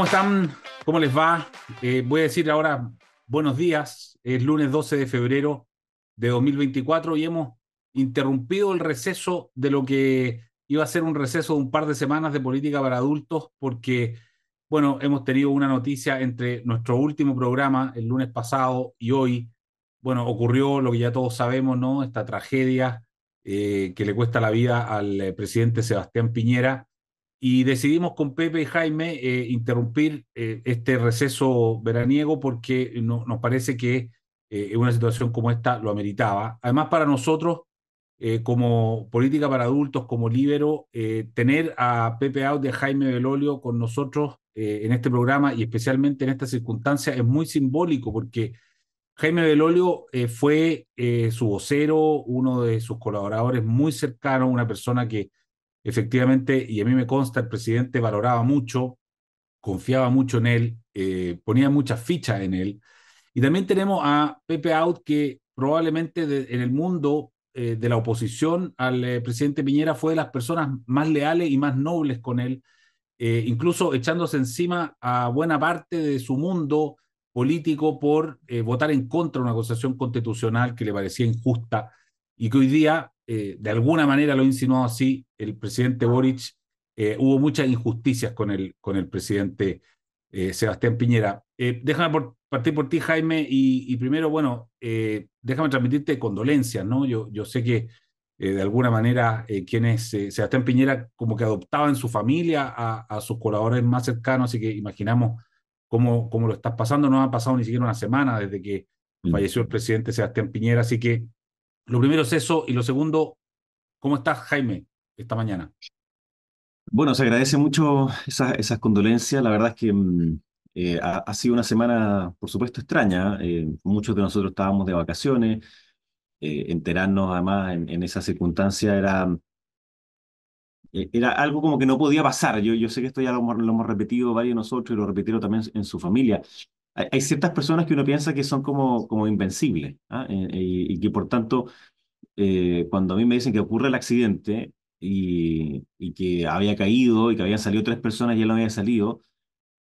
¿cómo están? ¿Cómo les va? Eh, voy a decir ahora buenos días. Es lunes 12 de febrero de 2024 y hemos interrumpido el receso de lo que iba a ser un receso de un par de semanas de política para adultos porque, bueno, hemos tenido una noticia entre nuestro último programa el lunes pasado y hoy. Bueno, ocurrió lo que ya todos sabemos, ¿no? Esta tragedia eh, que le cuesta la vida al eh, presidente Sebastián Piñera y decidimos con Pepe y Jaime eh, interrumpir eh, este receso veraniego porque no, nos parece que eh, una situación como esta lo ameritaba. Además, para nosotros, como política para adultos, como libero, tener a Pepe Out a Jaime Belolio con nosotros en este programa y especialmente en esta circunstancia es muy simbólico porque Jaime Belolio fue su vocero, uno de sus colaboradores muy cercanos, una persona que efectivamente, y a mí me consta, el presidente valoraba mucho, confiaba mucho en él, eh, ponía muchas fichas en él. Y también tenemos a Pepe Out, que probablemente en el mundo eh, de la oposición al eh, presidente Piñera fue de las personas más leales y más nobles con él, incluso echándose encima a buena parte de su mundo político por votar en contra de una acusación constitucional que le parecía injusta y que hoy día eh, de alguna manera lo ha insinuado así el presidente Boric, eh, hubo muchas injusticias con el, con el presidente eh, Sebastián Piñera. déjame por, partir por ti, Jaime, y, primero, bueno, déjame transmitirte condolencias, ¿no? Yo, yo sé que de alguna manera quienes Sebastián Piñera como que adoptaba en su familia a, a, sus colaboradores más cercanos, así que imaginamos cómo, cómo lo estás pasando. No ha pasado ni siquiera una semana desde que mm. falleció el presidente Sebastián Piñera, así que lo primero es eso, y lo segundo, ¿cómo estás, Jaime, esta mañana? Bueno, se agradece mucho esas, condolencias. La verdad es que mm, eh, ha, sido una semana, por supuesto, extraña. Eh, muchos de nosotros estábamos de vacaciones. Eh, enterarnos, además, en, esa circunstancia era, era algo como que no podía pasar. Yo, yo sé que esto ya lo, hemos repetido varios de nosotros y lo repitieron también en su familia hay, ciertas personas que uno piensa que son como, como invencibles ¿ah? Eh, y, que por tanto, eh, cuando a mí me dicen que ocurre el accidente y, y, que había caído y que habían salido tres personas y él no había salido,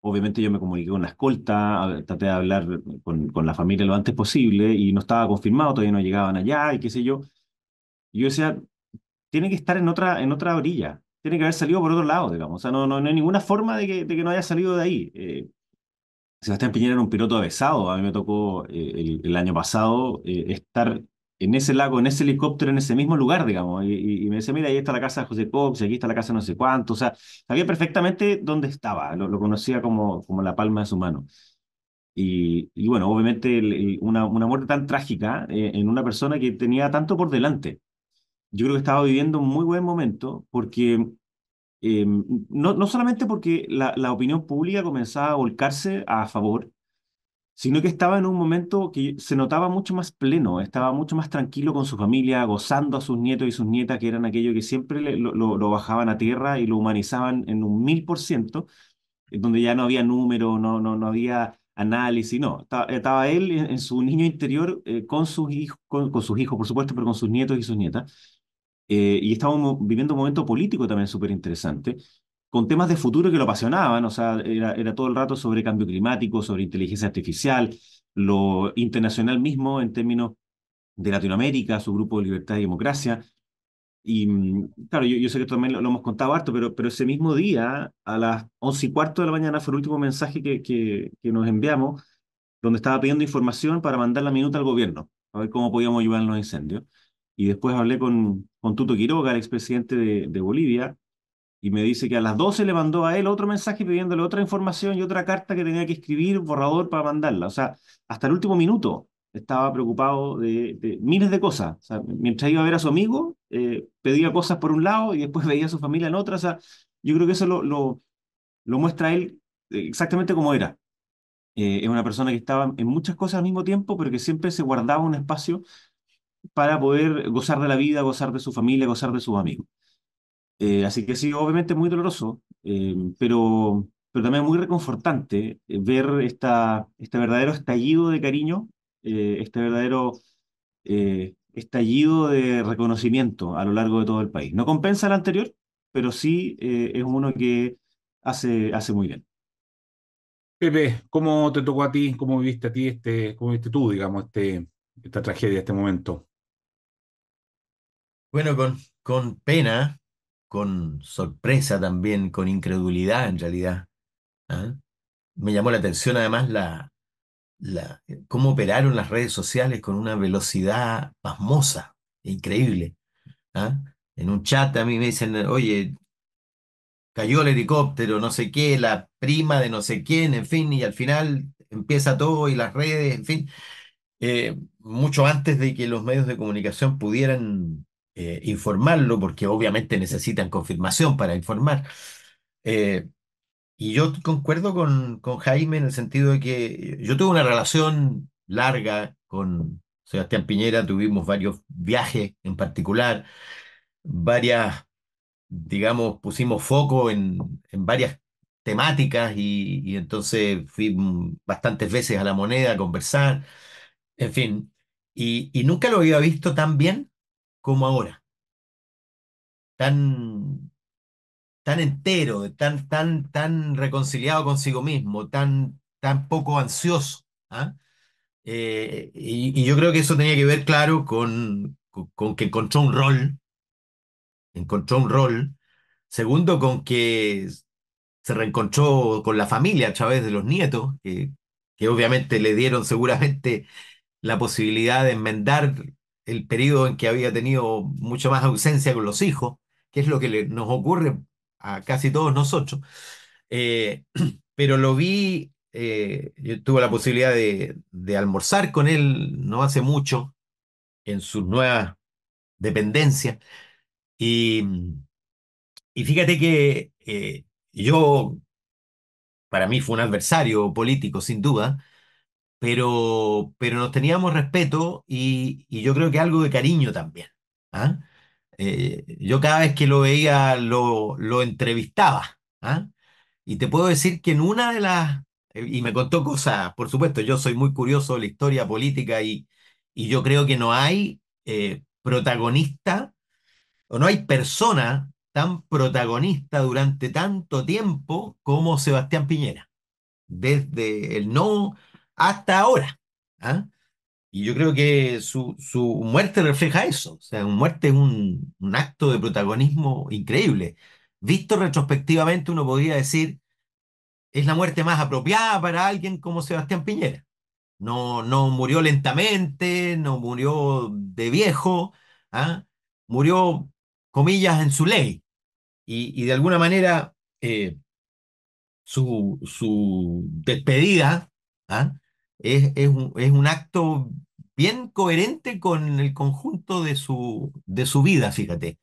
obviamente yo me comuniqué con la escolta, traté de hablar con, con, la familia lo antes posible y no estaba confirmado, todavía no llegaban allá y qué sé yo. Y yo decía, tiene que estar en otra, en otra orilla, tiene que haber salido por otro lado, digamos. O sea, no, no, no hay ninguna forma de que, de que no haya salido de ahí. Eh, Sebastián Piñera era un piloto avesado. A mí me tocó eh, el, año pasado eh, estar en ese lago, en ese helicóptero, en ese mismo lugar, digamos. Y, me decía, mira, ahí está la casa de José Cox, y aquí está la casa no sé cuánto. O sea, sabía perfectamente dónde estaba, lo, conocía como, como la palma de su mano. Y, bueno, obviamente una, una, muerte tan trágica eh, en una persona que tenía tanto por delante. Yo creo que estaba viviendo un muy buen momento porque Em, no, no, solamente porque la, la, opinión pública comenzaba a volcarse a favor, sino que estaba en un momento que se notaba mucho más pleno, estaba mucho más tranquilo con su familia, gozando a sus nietos y sus nietas, que eran aquellos que siempre lo, lo, bajaban a tierra y lo humanizaban en un mil por ciento, donde ya no había número, no, no, no había análisis, no, estaba, estaba él en, su niño interior eh, con, sus hijos, con, con sus hijos, por supuesto, pero con sus nietos y sus nietas eh, y estábamos viviendo un momento político también súper interesante, con temas de futuro que lo apasionaban, o sea, era, era todo el rato sobre cambio climático, sobre inteligencia artificial, lo internacional mismo en términos de Latinoamérica, su grupo de libertad y democracia. Y mm, claro, yo, yo sé que esto también lo, hemos contado harto, pero, pero ese mismo día, a las once y cuarto de la mañana, fue el último mensaje que, que, que nos enviamos, donde estaba pidiendo información para mandar la minuta al gobierno, a ver cómo podíamos ayudar en los incendios. Y después hablé con, con Tuto Quiroga, el expresidente de, de Bolivia, y me dice que a las 12 le mandó a él otro mensaje pidiéndole otra información y otra carta que tenía que escribir, borrador para mandarla. O sea, hasta el último minuto estaba preocupado de, miles de cosas. Mientras iba a ver a su amigo, eh, pedía cosas por un lado y después veía a su familia en otra. O sea, yo creo que eso lo, lo, lo muestra él exactamente como era. Eh, es una persona que estaba en muchas cosas al mismo tiempo, pero que siempre se guardaba un espacio para poder gozar de la vida, gozar de su familia, gozar de sus amigos. Eh, así que sí, obviamente muy doloroso, eh, pero, pero también muy reconfortante eh, ver esta, este verdadero estallido de cariño, este verdadero estallido de reconocimiento a lo largo de todo el país. No compensa el anterior, pero sí es uno que hace, hace muy bien. Pepe, ¿cómo te tocó a ti? ¿Cómo viviste a ti este, cómo viste tú, digamos, este, esta tragedia, este momento? Bueno, con, con pena, con sorpresa también, con incredulidad en realidad. ¿ah? Me llamó la atención además la, la, cómo operaron las redes sociales con una velocidad pasmosa, increíble. ¿ah? En un chat a mí me dicen, oye, cayó el helicóptero, no sé qué, la prima de no sé quién, en fin, y al final empieza todo y las redes, en fin, eh, mucho antes de que los medios de comunicación pudieran eh, informarlo, porque obviamente necesitan confirmación para informar. Eh, y yo concuerdo con, con Jaime en el sentido de que yo tuve una relación larga con Sebastián Piñera, tuvimos varios viajes en particular, varias digamos, pusimos foco en, varias temáticas y, entonces fui bastantes veces a la moneda a conversar, en fin, y, nunca lo había visto tan bien como ahora, tan, tan entero, tan, tan, tan reconciliado consigo mismo, tan, tan poco ansioso. ¿ah? Eh, y, yo creo que eso tenía que ver, claro, con, con que encontró un rol encontró un rol. Segundo, con que se reencontró con la familia a través de los nietos, que, que obviamente le dieron seguramente la posibilidad de enmendar el periodo en que había tenido mucho más ausencia con los hijos, que es lo que nos ocurre a casi todos nosotros. Eh, pero lo vi, eh, yo tuve la posibilidad de, de, almorzar con él no hace mucho en sus nuevas dependencias y, y fíjate que eh, yo, para mí fue un adversario político, sin duda, pero, pero nos teníamos respeto y, y yo creo que algo de cariño también. ¿ah? Eh, yo cada vez que lo veía lo, lo entrevistaba. ¿ah? Y te puedo decir que en una de las... Y me contó cosas, por supuesto, yo soy muy curioso de la historia política y, y yo creo que no hay eh, protagonista o no hay persona tan protagonista durante tanto tiempo como Sebastián Piñera, desde el no hasta ahora. ¿ah? Y yo creo que su, muerte refleja eso, o sea, su muerte es un, un, acto de protagonismo increíble. Visto retrospectivamente, uno podría decir, es la muerte más apropiada para alguien como Sebastián Piñera. No, no murió lentamente, no murió de viejo, ¿ah? murió comillas, en su ley. Y, de alguna manera eh, su, su, despedida ¿ah? Es, es, un, es, un, acto bien coherente con el conjunto de su, de su vida, fíjate.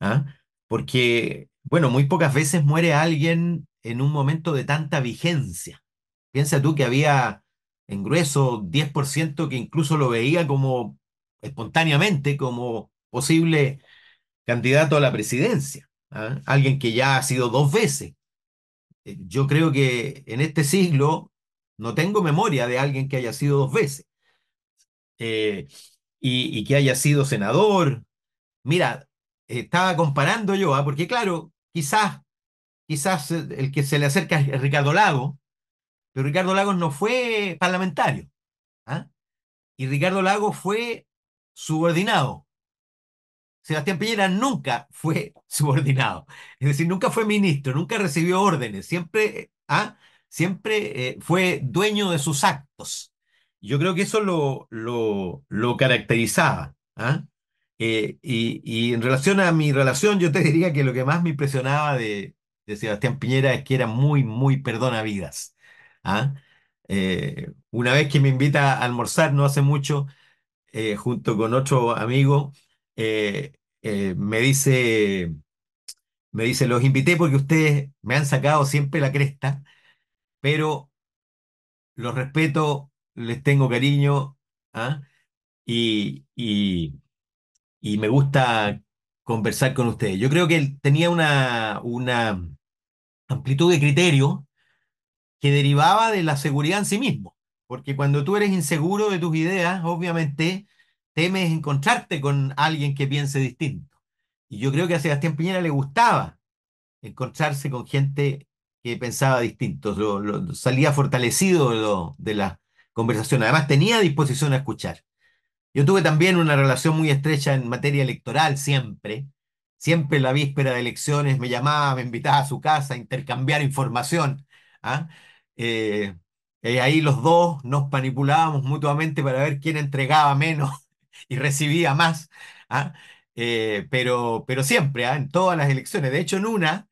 ¿ah? Porque, bueno, muy pocas veces muere alguien en un momento de tanta vigencia. Piensa tú que había en grueso 10% que incluso lo veía como espontáneamente, como posible candidato a la presidencia, ¿ah? alguien que ya ha sido dos veces. Eh, yo creo que en este siglo no tengo memoria de alguien que haya sido dos veces eh, y, que haya sido senador. Mira, estaba comparando yo, ¿ah? porque claro, quizás, quizás el que se le acerca es Ricardo Lago, pero Ricardo Lagos no fue parlamentario. ¿ah? Y Ricardo Lagos fue subordinado. Sebastián Piñera nunca fue subordinado, es decir, nunca fue ministro, nunca recibió órdenes, siempre, ¿ah? Siempre eh, fue dueño de sus actos. Yo creo que eso lo, lo, lo caracterizaba. ¿ah? Eh, y, y, en relación a mi relación, yo te diría que lo que más me impresionaba de, Sebastián Piñera es que era muy, muy perdonavidas. ¿ah? Eh, una vez que me invita a almorzar, no hace mucho, junto con otro amigo, eh, eh, me dice, me dice, los invité porque ustedes me han sacado siempre la cresta, pero los respeto, les tengo cariño, ¿ah? y, y, y, me gusta conversar con ustedes. Yo creo que tenía una, una amplitud de criterio que derivaba de la seguridad en sí mismo, porque cuando tú eres inseguro de tus ideas, obviamente temes encontrarte con alguien que piense distinto. Y yo creo que a Sebastián Piñera le gustaba encontrarse con gente que pensaba distinto, salía fortalecido de, la conversación. Además, tenía disposición a escuchar. Yo tuve también una relación muy estrecha en materia electoral siempre. Siempre la víspera de elecciones me llamaba, me invitaba a su casa a intercambiar información. ¿ah? Eh, y ahí los dos nos manipulábamos mutuamente para ver quién entregaba menos y recibía más. ¿ah? Eh, pero, pero siempre, ¿ah? en todas las elecciones. De hecho, en una,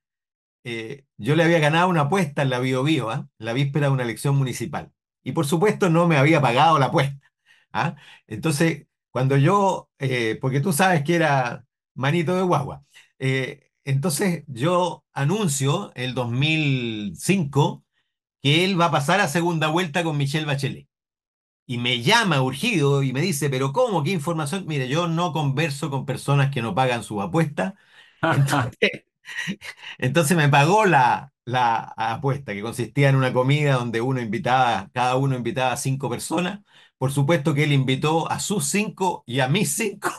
eh, yo le había ganado una apuesta en la Bio, Bio ¿ah? la víspera de una elección municipal. Y por supuesto no me había pagado la apuesta. ¿ah? Entonces, cuando yo, eh, porque tú sabes que era manito de guagua, entonces yo anuncio el 2005 que él va a pasar a segunda vuelta con Michelle Bachelet y me llama urgido y me dice, pero ¿cómo? ¿Qué información? Mire, yo no converso con personas que no pagan su apuesta. Entonces, me pagó la, la apuesta, que consistía en una comida donde uno invitaba, cada uno invitaba a cinco personas. Por supuesto que él invitó a sus cinco y a mis cinco.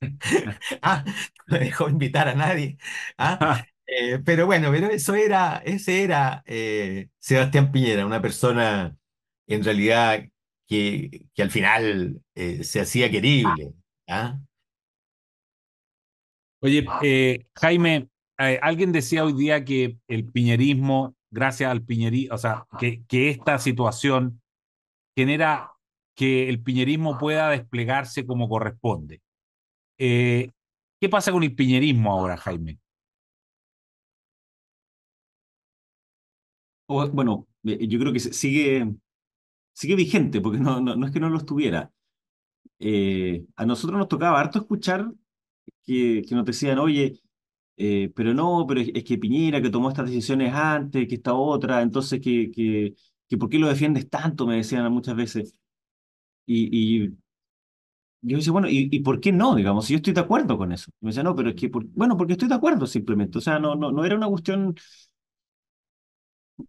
ah, no dejó invitar a nadie. ¿Ah? Eh, pero bueno, pero eso era, ese era eh, Sebastián Piñera, una persona en realidad que, al final eh, se hacía querible. ¿ah? Oye, Jaime, eh, alguien decía hoy día que el piñerismo, gracias al piñerismo, o sea, que, esta situación genera que el piñerismo pueda desplegarse como corresponde. ¿Qué pasa con el piñerismo ahora, Jaime? Bueno, yo creo que sigue vigente, porque no, es que no lo estuviera. Eh, a nosotros nos tocaba harto escuchar que, que nos decían, oye, eh, pero no, pero es, que Piñera, que tomó estas decisiones antes, que esta otra, entonces, que, que, que ¿por qué lo defiendes tanto? Me decían muchas veces. Y, y yo decía, bueno, ¿y, ¿y, por qué no? Digamos, si yo estoy de acuerdo con eso. me decía, no, pero es que, bueno, porque estoy de acuerdo simplemente. O sea, no, no, no era una cuestión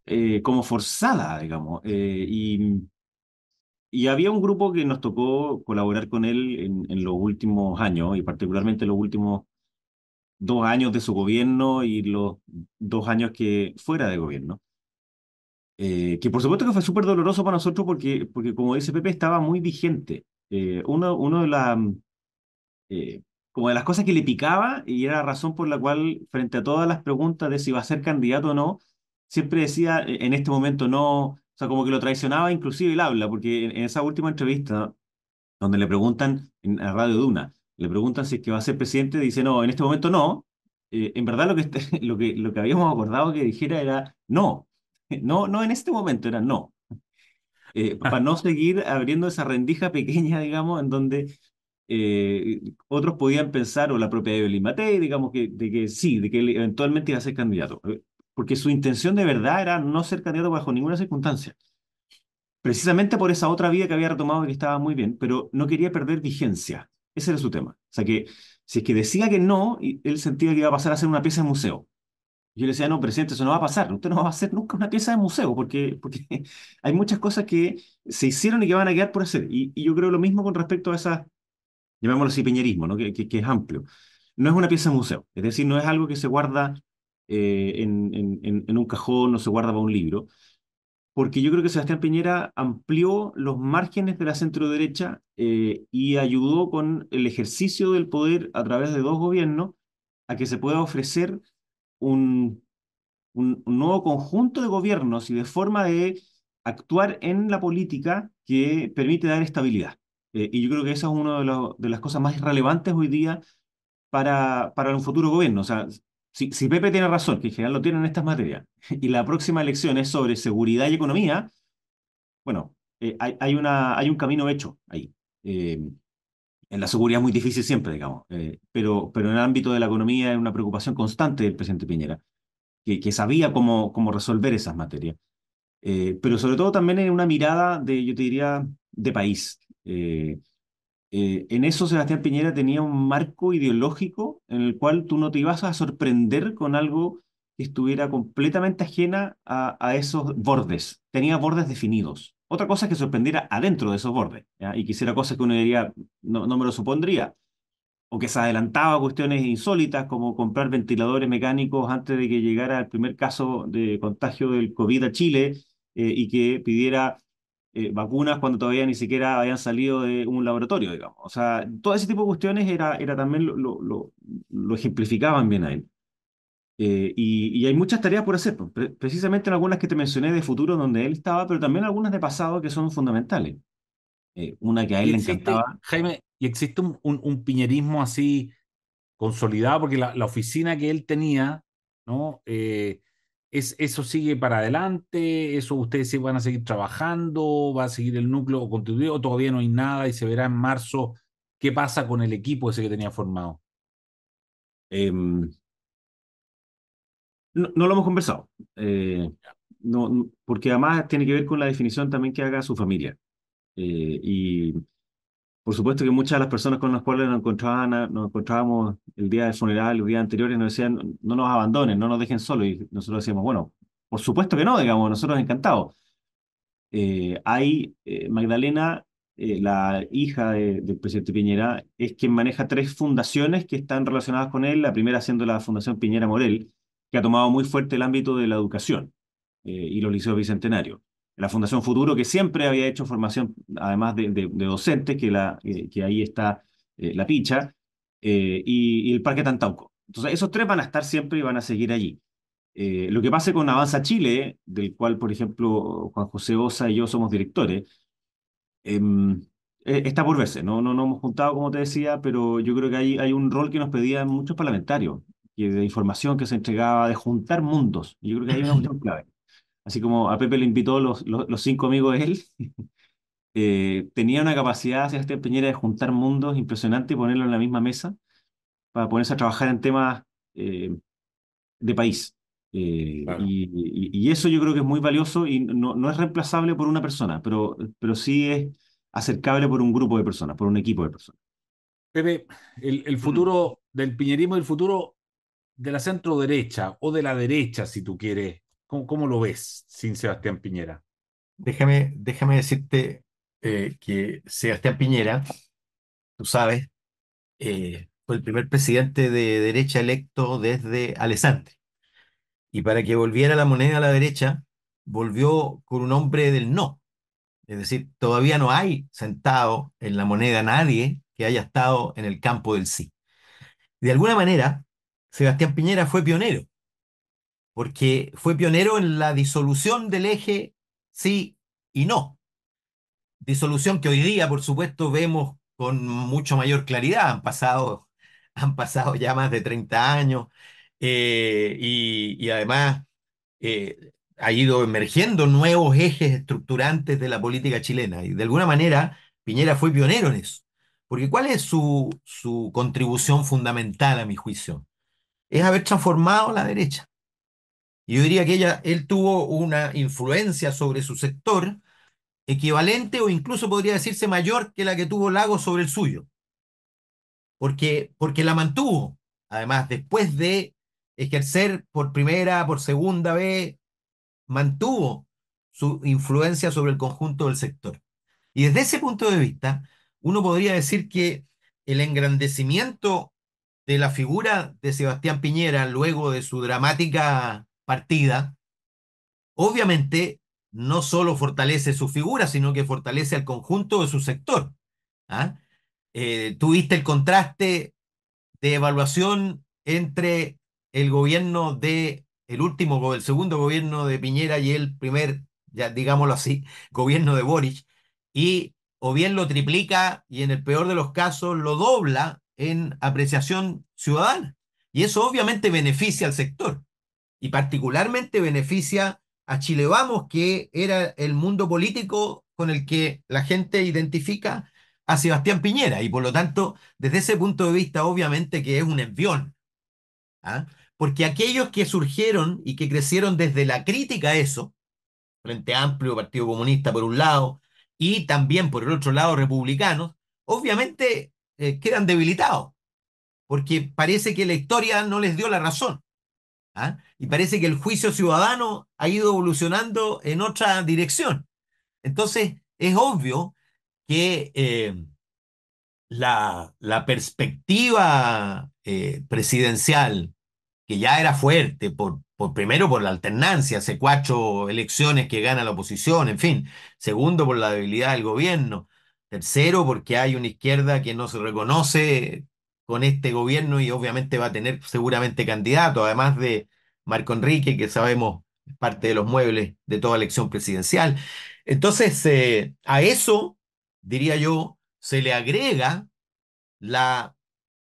eh, como forzada, digamos. y y había un grupo que nos tocó colaborar con él en, los últimos años, y particularmente los últimos dos años de su gobierno y los dos años que fuera de gobierno. Eh, que por supuesto que fue súper doloroso para nosotros porque, porque, como dice Pepe, estaba muy vigente. Eh, uno, uno de, las eh, como de las cosas que le picaba y era la razón por la cual, frente a todas las preguntas de si va a ser candidato o no, siempre decía, en este momento no, o sea, como que lo traicionaba inclusive el habla, porque en, esa última entrevista, donde le preguntan en la radio Duna, le preguntan si es que va a ser presidente, dice, no, en este momento no. Eh, en verdad lo que, lo, que, lo que habíamos acordado que dijera era no. No, no en este momento, era no. Eh, para no seguir abriendo esa rendija pequeña, digamos, en donde eh, otros podían pensar, o la propia Evelyn Matei, digamos, que, de que sí, de que eventualmente iba a ser candidato porque su intención de verdad era no ser candidato bajo ninguna circunstancia. Precisamente por esa otra vía que había retomado y que estaba muy bien, pero no quería perder vigencia. Ese era su tema. O sea que si es que decía que no, él sentía que iba a pasar a ser una pieza de museo. Yo le decía, no, presidente, eso no va a pasar. Usted no va a ser nunca una pieza de museo, porque, porque hay muchas cosas que se hicieron y que van a quedar por hacer. Y, yo creo lo mismo con respecto a esa, llamémoslo así, peñerismo, ¿no? que, que, es amplio. No es una pieza de museo. Es decir, no es algo que se guarda eh, en, un cajón o se guarda para un libro, porque yo creo que Sebastián Piñera amplió los márgenes de la centro-derecha eh, y ayudó con el ejercicio del poder a través de dos gobiernos a que se pueda ofrecer un, un, nuevo conjunto de gobiernos y de forma de actuar en la política que permite dar estabilidad. Eh, y yo creo que esa es una de, las cosas más relevantes hoy día para, para un futuro gobierno. O sea, si, Pepe tiene razón, que en general lo tienen en estas materias, y la próxima elección es sobre seguridad y economía, bueno, eh, hay, una, hay un camino hecho ahí. Eh, en la seguridad es muy difícil siempre, digamos, eh, pero, pero en el ámbito de la economía es una preocupación constante del presidente Piñera, que, que sabía cómo, cómo resolver esas materias. pero sobre todo también en una mirada de, yo te diría, de país. Eh, en eso Sebastián Piñera tenía un marco ideológico en el cual tú no te ibas a sorprender con algo que estuviera completamente ajena a, esos bordes. Tenía bordes definidos. Otra cosa es que sorprendiera adentro de esos bordes. Y quisiera cosas que uno diría, no, no me lo supondría. o que se adelantaba a cuestiones insólitas como comprar ventiladores mecánicos antes de que llegara el primer caso de contagio del COVID a Chile eh, y que pidiera eh, vacunas cuando todavía ni siquiera habían salido de un laboratorio, digamos. O sea, todo ese tipo de cuestiones era, era también lo, lo, lo, ejemplificaban bien a él. Eh, y, y, hay muchas tareas por hacer, pues, precisamente en algunas que te mencioné de futuro donde él estaba, pero también algunas de pasado que son fundamentales. una que a él le encantaba. Jaime, y existe un, un, piñerismo así consolidado, porque la, la, oficina que él tenía, ¿no? Eh, es, ¿Eso sigue para adelante? ¿Eso ustedes van a seguir trabajando? ¿Va a seguir el núcleo constituido? ¿O todavía no hay nada y se verá en marzo qué pasa con el equipo ese que tenía formado? Eh, no, no, lo hemos conversado. Eh, no, porque además tiene que ver con la definición también que haga su familia. Eh, y por supuesto que muchas de las personas con las cuales nos, encontraban, nos encontrábamos el día del funeral, los días anteriores, nos decían, no nos abandonen, no nos dejen solos. Y nosotros decíamos, bueno, por supuesto que no, digamos, nosotros encantados. Eh, hay, eh, Magdalena, eh, la hija del presidente Piñera, es quien maneja tres fundaciones que están relacionadas con él, la primera siendo la Fundación Piñera Morel, que ha tomado muy fuerte el ámbito de la educación y los liceos bicentenarios la Fundación Futuro, que siempre había hecho formación, además de, de, docentes, que, la, que ahí está eh, la picha, eh, y, el Parque Tantauco. Entonces, esos tres van a estar siempre y van a seguir allí. Eh, lo que pase con Avanza Chile, del cual, por ejemplo, Juan José Osa y yo somos directores, em, está por verse. ¿no? No nos hemos juntado, como te decía, pero yo creo que hay, hay un rol que nos pedían muchos parlamentarios, y de información que se entregaba, de juntar mundos. Yo creo que hay una cuestión clave así como a Pepe le invitó los, los, cinco amigos de él, eh, tenía una capacidad, Sebastián Peñera, de juntar mundos impresionante y ponerlo en la misma mesa para ponerse a trabajar en temas eh, de país. Eh, y, eso yo creo que es muy valioso y no, no, es reemplazable por una persona, pero, pero sí es acercable por un grupo de personas, por un equipo de personas. Pepe, el, el futuro del piñerismo, el futuro de la centro derecha o de la derecha, si tú quieres, ¿Cómo, lo ves sin Sebastián Piñera? Déjame, déjame decirte eh, que Sebastián Piñera, tú sabes, eh, fue el primer presidente de derecha electo desde Alessandri. Y para que volviera la moneda a la derecha, volvió con un hombre del no. Es decir, todavía no hay sentado en la moneda nadie que haya estado en el campo del sí. De alguna manera, Sebastián Piñera fue pionero porque fue pionero en la disolución del eje sí y no. Disolución que hoy día, por supuesto, vemos con mucho mayor claridad. Han pasado, han pasado ya más de 30 años eh, y, además eh, ha ido emergiendo nuevos ejes estructurantes de la política chilena. Y de alguna manera, Piñera fue pionero en eso. Porque ¿cuál es su, su contribución fundamental, a mi juicio? Es haber transformado la derecha yo diría que ella, él tuvo una influencia sobre su sector equivalente o incluso podría decirse mayor que la que tuvo Lago sobre el suyo. Porque, porque la mantuvo. Además, después de ejercer por primera, por segunda vez, mantuvo su influencia sobre el conjunto del sector. Y desde ese punto de vista, uno podría decir que el engrandecimiento de la figura de Sebastián Piñera luego de su dramática partida, obviamente no solo fortalece su figura, sino que fortalece al conjunto de su sector. ¿ah? Eh, tuviste el contraste de evaluación entre el gobierno de el último, el segundo gobierno de Piñera y el primer, ya digámoslo así, gobierno de Boric, y o bien lo triplica y en el peor de los casos lo dobla en apreciación ciudadana. Y eso obviamente beneficia al sector y particularmente beneficia a Chile Vamos, que era el mundo político con el que la gente identifica a Sebastián Piñera y por lo tanto, desde ese punto de vista, obviamente que es un envión. ¿ah? Porque aquellos que surgieron y que crecieron desde la crítica a eso, Frente Amplio, Partido Comunista por un lado, y también por el otro lado republicanos, obviamente eh, quedan debilitados, porque parece que la historia no les dio la razón. ¿Ah? Y parece que el juicio ciudadano ha ido evolucionando en otra dirección. Entonces, es obvio que, eh, la, la perspectiva eh, presidencial, que ya era fuerte, por, por, primero por la alternancia, hace cuatro elecciones que gana la oposición, en fin, segundo por la debilidad del gobierno, tercero porque hay una izquierda que no se reconoce con este gobierno y obviamente va a tener seguramente candidato, además de Marco Enrique, que sabemos parte de los muebles de toda elección presidencial. Entonces, eh, a eso, diría yo, se le agrega la,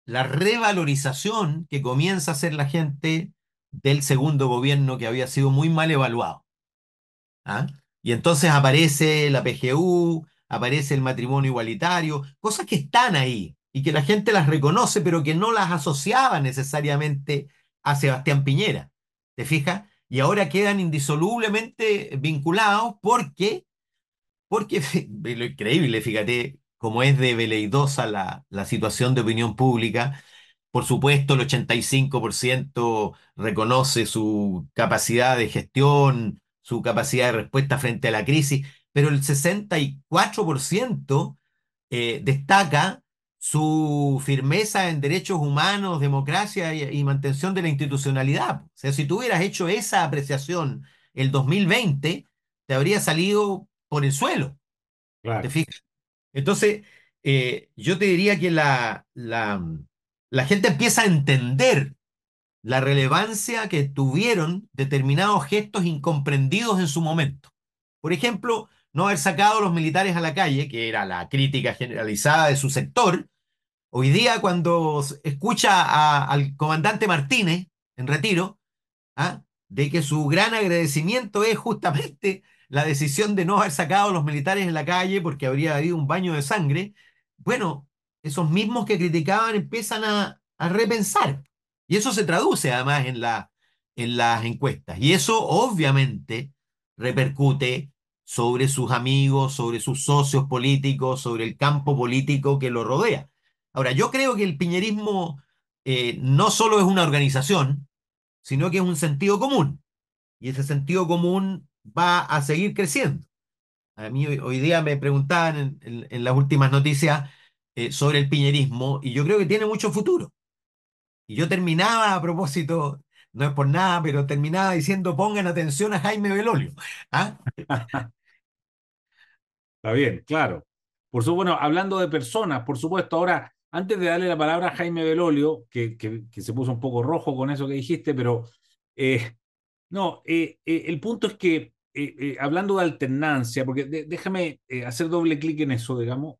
la revalorización que comienza a hacer la gente del segundo gobierno que había sido muy mal evaluado. ¿Ah? Y entonces aparece la PGU, aparece el matrimonio igualitario, cosas que están ahí y que la gente las reconoce, pero que no las asociaba necesariamente a Sebastián Piñera. ¿Te fijas? Y ahora quedan indisolublemente vinculados porque, porque lo increíble, fíjate, como es de veleidosa la, la situación de opinión pública, por supuesto, el 85% reconoce su capacidad de gestión, su capacidad de respuesta frente a la crisis, pero el 64% eh, destaca su firmeza en derechos humanos, democracia y, mantención de la institucionalidad. O sea, si tú hubieras hecho esa apreciación el 2020, te habría salido por el suelo. Claro. ¿Te Entonces, eh, yo te diría que la, la, la gente empieza a entender la relevancia que tuvieron determinados gestos incomprendidos en su momento. Por ejemplo, no haber sacado a los militares a la calle, que era la crítica generalizada de su sector, hoy día cuando escucha al comandante Martínez en retiro, ¿ah? de que su gran agradecimiento es justamente la decisión de no haber sacado a los militares en la calle porque habría habido un baño de sangre, bueno, esos mismos que criticaban empiezan a, repensar. Y eso se traduce además en, la, en las encuestas. Y eso obviamente repercute sobre sus amigos, sobre sus socios políticos, sobre el campo político que lo rodea. Ahora, yo creo que el piñerismo eh, no solo es una organización, sino que es un sentido común. Y ese sentido común va a seguir creciendo. A mí hoy, día me preguntaban en, las últimas noticias eh, sobre el piñerismo y yo creo que tiene mucho futuro. Y yo terminaba a propósito no es por nada, pero terminaba diciendo pongan atención a Jaime Belolio. ¿Ah? Está bien, claro. Por supuesto, bueno, hablando de personas, por supuesto, ahora, antes de darle la palabra a Jaime Belolio, que, se puso un poco rojo con eso que dijiste, pero eh, no, eh, eh, el punto es que, hablando de alternancia, porque déjame hacer doble clic en eso, digamos,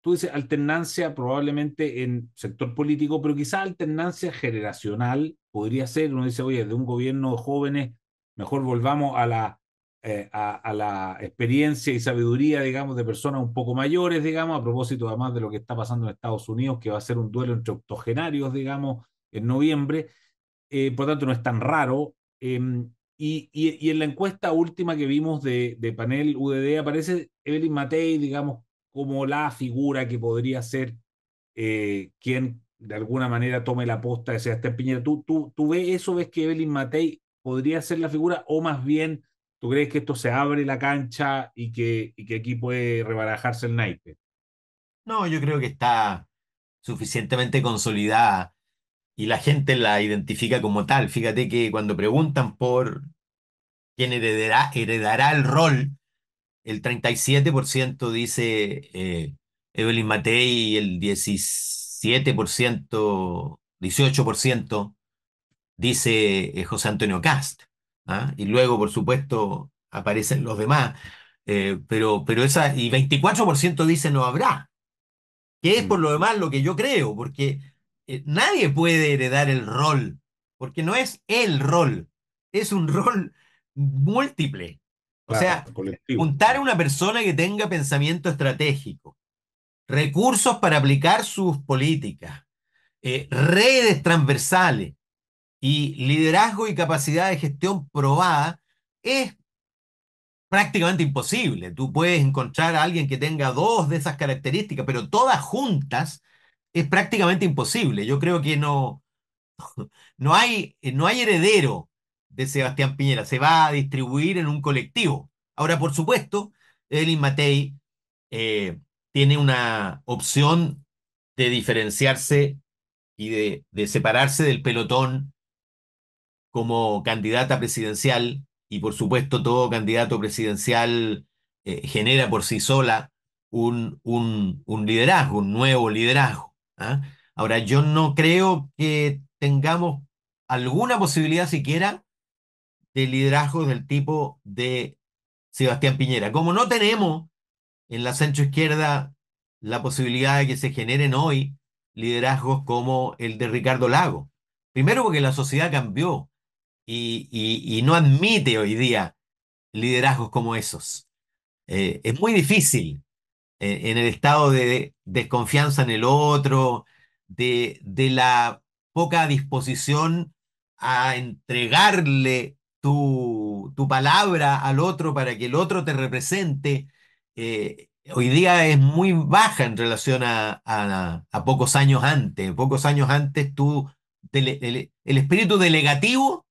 tú dices alternancia probablemente en sector político, pero quizá alternancia generacional podría ser, uno dice, oye, de un gobierno de jóvenes, mejor volvamos a la eh, a, la experiencia y sabiduría, digamos, de personas un poco mayores, digamos, a propósito además de lo que está pasando en Estados Unidos, que va a ser un duelo entre octogenarios, digamos, en noviembre. Eh, por tanto, no es tan raro. Em, y, y, en la encuesta última que vimos de, de panel UDD aparece Evelyn Matei, digamos, como la figura que podría ser eh, quien de alguna manera tome la posta de Sebastián Piñera. ¿Tú, tú, ¿Tú ves eso? ¿Ves que Evelyn Matei podría ser la figura o más bien ¿Tú crees que esto se abre la cancha y que, aquí puede rebarajarse el naipe? No, yo creo que está suficientemente consolidada y la gente la identifica como tal. Fíjate que cuando preguntan por quién heredará, heredará el rol, el 37% dice eh, Evelyn Matei y el 17%, 18% dice eh, José Antonio Cast. ¿Ah? y luego, por supuesto, aparecen los demás. Eh, pero, pero esa, y 24% dice no habrá, que es por lo demás lo que yo creo, porque eh, nadie puede heredar el rol, porque no es el rol, es un rol múltiple. O sea, juntar a una persona que tenga pensamiento estratégico, recursos para aplicar sus políticas, eh, redes transversales, y liderazgo y capacidad de gestión probada es prácticamente imposible. Tú puedes encontrar a alguien que tenga dos de esas características, pero todas juntas es prácticamente imposible. Yo creo que no, no, hay, no hay heredero de Sebastián Piñera, se va a distribuir en un colectivo. Ahora, por supuesto, Elin Matei eh, tiene una opción de diferenciarse y de, de separarse del pelotón como candidata presidencial, y por supuesto todo candidato presidencial eh, genera por sí sola un, un, liderazgo, un nuevo liderazgo. ¿ah? Ahora, yo no creo que tengamos alguna posibilidad siquiera de liderazgo del tipo de Sebastián Piñera. Como no tenemos en la centro izquierda la posibilidad de que se generen hoy liderazgos como el de Ricardo Lago. Primero porque la sociedad cambió y, y, no admite hoy día liderazgos como esos. Eh, es muy difícil eh, en el estado de desconfianza en el otro, de, de la poca disposición a entregarle tu, tu, palabra al otro para que el otro te represente, eh, hoy día es muy baja en relación a, a, pocos años antes. Pocos años antes tú, el, el espíritu delegativo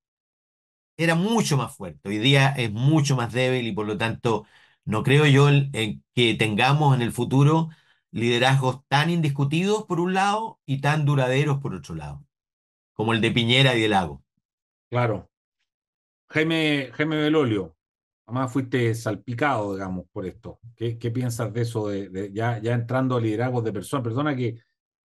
era mucho más fuerte, hoy día es mucho más débil y por lo tanto no creo yo en que tengamos en el futuro liderazgos tan indiscutidos por un lado y tan duraderos por otro lado, como el de Piñera y de Lago. Claro. Jaime, Jaime Belolio, además fuiste salpicado, digamos, por esto. ¿Qué, qué piensas de eso, de, ya, ya entrando a liderazgos de personas? Personas que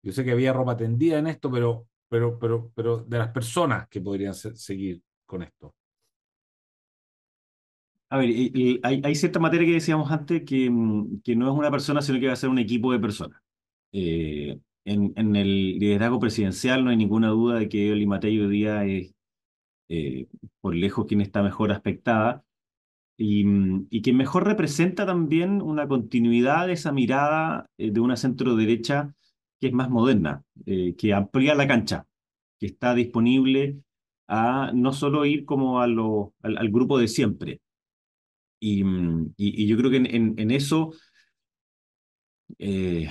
yo sé que había ropa tendida en esto, pero, pero, pero, pero de las personas que podrían seguir con esto. A ver, hay, cierta materia que decíamos antes que, mm, que, no es una persona, sino que va a ser un equipo de personas. Eh, en, el liderazgo presidencial no hay ninguna duda de que Oli Matei hoy día es eh, por lejos quien está mejor aspectada y, mm, y que mejor representa también una continuidad de esa mirada eh, de una centro derecha que es más moderna, que amplía la cancha, que está disponible a no solo ir como a lo, al grupo de siempre, Mm, y, yo creo que en, eso eh,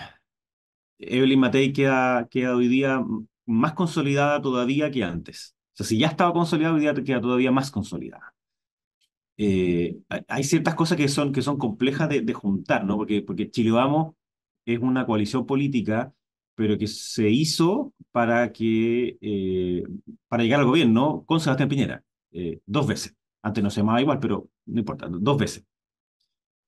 Evelyn Matei queda, queda hoy día más consolidada todavía que antes. O sea, si ya estaba consolidada, hoy día queda todavía más consolidada. Eh, hay ciertas cosas que son, que son complejas de, juntar, ¿no? Porque, porque Chile Vamos es una coalición política, pero que se hizo para, que, eh, para llegar al gobierno con Sebastián Piñera, dos veces. Antes no se llamaba igual, pero no importa, dos veces.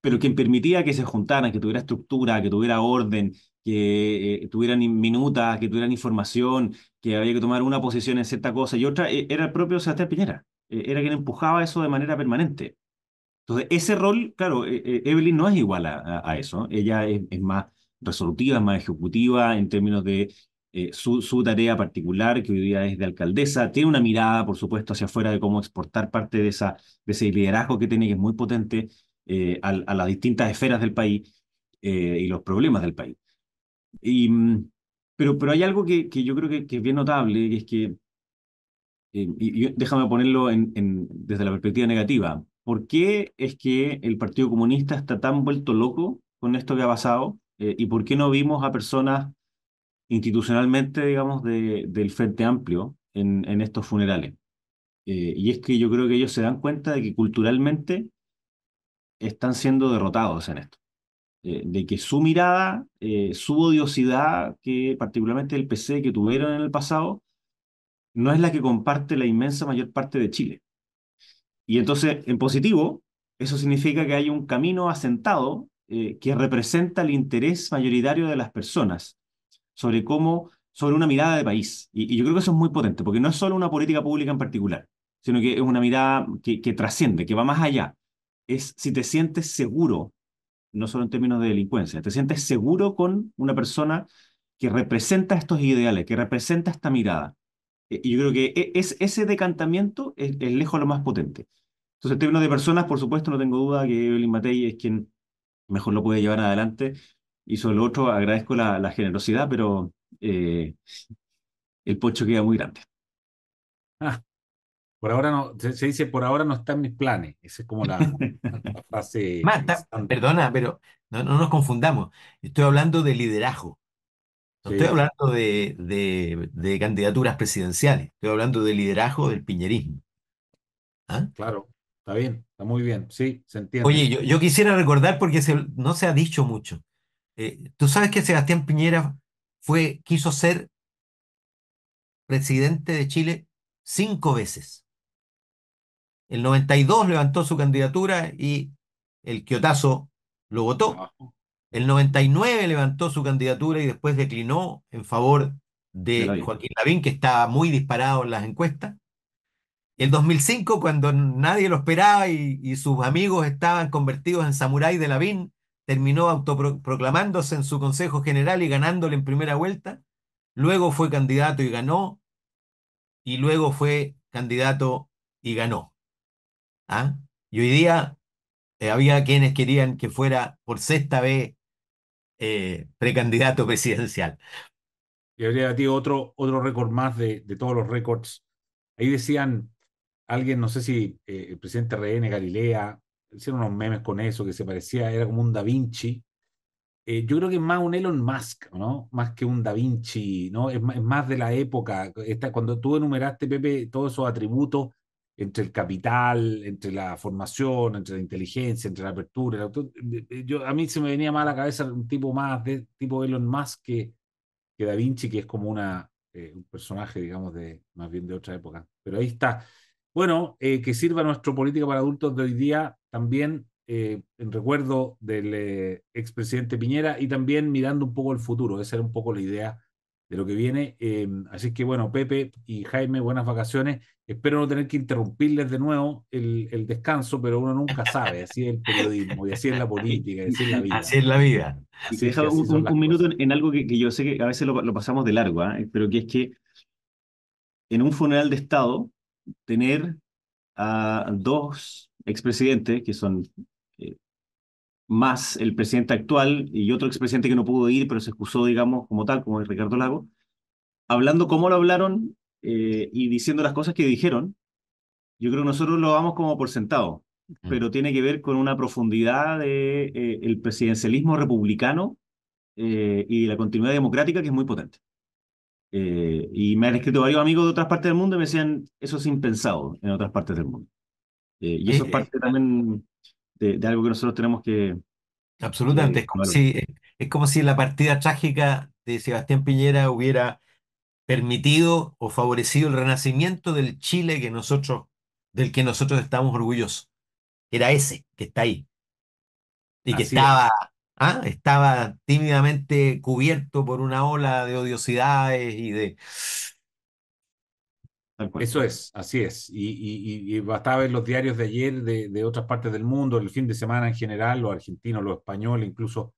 Pero quien permitía que se juntaran, que tuviera estructura, que tuviera orden, que eh, tuvieran minutas, que tuvieran información, que había que tomar una posición en cierta cosa y otra, eh, era el propio Sebastián Piñera. Eh, era quien empujaba eso de manera permanente. Entonces, ese rol, claro, Evelyn no es igual a, eso. Ella es, es, más resolutiva, es más ejecutiva en términos de eh, su, su, tarea particular, que hoy día es de alcaldesa, tiene una mirada, por supuesto, hacia afuera de cómo exportar parte de, esa, de ese liderazgo que tiene, que es muy potente, eh, a, a, las distintas esferas del país eh, y los problemas del país. Y, mm, pero, pero hay algo que, que yo creo que, es bien notable, que es que, y, déjame ponerlo en, desde la perspectiva negativa, ¿por qué es que el Partido Comunista está tan vuelto loco con esto que ha pasado? ¿Y por qué no vimos a personas institucionalmente, digamos, de, del Frente Amplio en, estos funerales. Eh, y es que yo creo que ellos se dan cuenta de que culturalmente están siendo derrotados en esto. Eh, de que su mirada, eh, su odiosidad, que particularmente el PC que tuvieron en el pasado, no es la que comparte la inmensa mayor parte de Chile. Y entonces, en positivo, eso significa que hay un camino asentado que representa el interés mayoritario de las personas sobre cómo, sobre una mirada de país. Y, yo creo que eso es muy potente, porque no es solo una política pública en particular, sino que es una mirada que, que trasciende, que va más allá. Es si te sientes seguro, no solo en términos de delincuencia, te sientes seguro con una persona que representa estos ideales, que representa esta mirada. E, y yo creo que e, es, ese decantamiento es, es lejos lo más potente. Entonces, en términos de personas, por supuesto, no tengo duda que Evelyn Matei es quien mejor lo puede llevar adelante. Y sobre lo otro, agradezco la, la generosidad, pero eh, el pocho queda muy grande. Ah, por ahora no, se, dice por ahora no está en mis planes. Esa es como la, frase. perdona, pero no, no, nos confundamos. Estoy hablando de liderazgo. No estoy hablando de, de, de, candidaturas presidenciales. Estoy hablando de liderazgo del piñerismo. ¿Ah? Claro, está bien, está muy bien. Sí, se entiende. Oye, yo, yo quisiera recordar, porque se, no se ha dicho mucho, Eh, Tú sabes que Sebastián Piñera fue, quiso ser presidente de Chile cinco veces. El 92 levantó su candidatura y el Quiotazo lo votó. El 99 levantó su candidatura y después declinó en favor de. Joaquín Lavín, que estaba muy disparado en las encuestas. El 2005, cuando nadie lo esperaba y, sus amigos estaban convertidos en samurái de Lavín, terminó autoproclamándose en su Consejo General y ganándole en primera vuelta. Luego fue candidato y ganó. Y luego fue candidato y ganó. ¿Ah? Y hoy día eh, había quienes querían que fuera por sexta vez eh, precandidato presidencial. Y habría batido otro, otro récord más de, de todos los récords. Ahí decían, alguien, no sé si eh, el presidente RN Galilea, hicieron unos memes con eso, que se parecía, era como un Da Vinci. Eh, yo creo que es más un Elon Musk, ¿no? Más que un Da Vinci, ¿no? Es es más de la época. Esta, cuando tú enumeraste, Pepe, todos esos atributos entre el capital, entre la formación, entre la inteligencia, entre la apertura. la yo, a mí se me venía más a la cabeza un tipo más de tipo Elon Musk que, que Da Vinci, que es como una, eh, un personaje, digamos, de más bien de otra época. Pero ahí está. Bueno, eh, que sirva nuestro política para adultos de hoy día también eh, en recuerdo del eh, expresidente Piñera y también mirando un poco el futuro. Esa era un poco la idea de lo que viene. Eh, así que bueno, Pepe y Jaime, buenas vacaciones. Espero no tener que interrumpirles de nuevo el, el descanso, pero uno nunca sabe. Así es el periodismo y así es la política, y así es la vida. Así es la vida. Así es un, un- minuto en, en algo que, que yo sé que a veces lo, lo pasamos de largo, ¿ah? pero que es que en un funeral de Estado, tener a dos expresidentes, que son eh, más el presidente actual y otro expresidente que no pudo ir, pero se excusó, digamos, como tal, como Ricardo Lago, hablando cómo lo hablaron eh, y diciendo las cosas que dijeron, yo creo que nosotros lo damos como por sentado, pero tiene que ver con una profundidad de, eh, presidencialismo republicano y de la continuidad democrática que es muy potente. Eh, y me han escrito varios amigos de otras partes del mundo y me decían, eso es impensado en otras partes del mundo. Eh, y eso Eh, es parte también de, de algo que nosotros tenemos que... Absolutamente. Es como si, es como si la partida trágica de Sebastián Piñera hubiera permitido o favorecido el renacimiento del Chile que nosotros, del que nosotros estamos orgullosos. Era ese que está ahí. Y que estaba, ¿ah? estaba tímidamente cubierto por una ola de odiosidades y de. Eso es, así es. Y, y, y, y bastaba ver los diarios de ayer de, de otras partes del mundo, el fin de semana en general, los argentinos, los españoles, incluso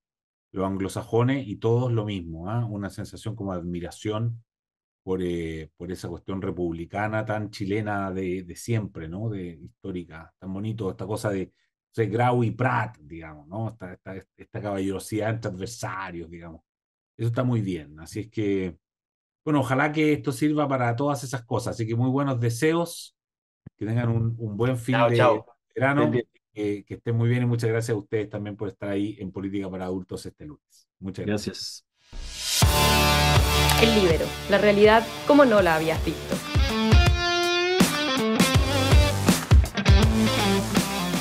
los anglosajones, y todos lo mismo, ¿ah? Una sensación como de admiración por, eh, por esa cuestión republicana tan chilena de, de siempre, ¿no? De histórica, tan bonito, esta cosa de, de Grau y Prat, digamos, ¿no? Esta, esta, esta caballerosidad entre adversarios, digamos. Eso está muy bien. Así es que, bueno, ojalá que esto sirva para todas esas cosas. Así que muy buenos deseos, que tengan un, un buen fin Chao, de chao. verano, que, que estén muy bien y muchas gracias a ustedes también por estar ahí en Política para Adultos este lunes. Muchas gracias. Gracias. El Libero, la realidad como no la habías visto.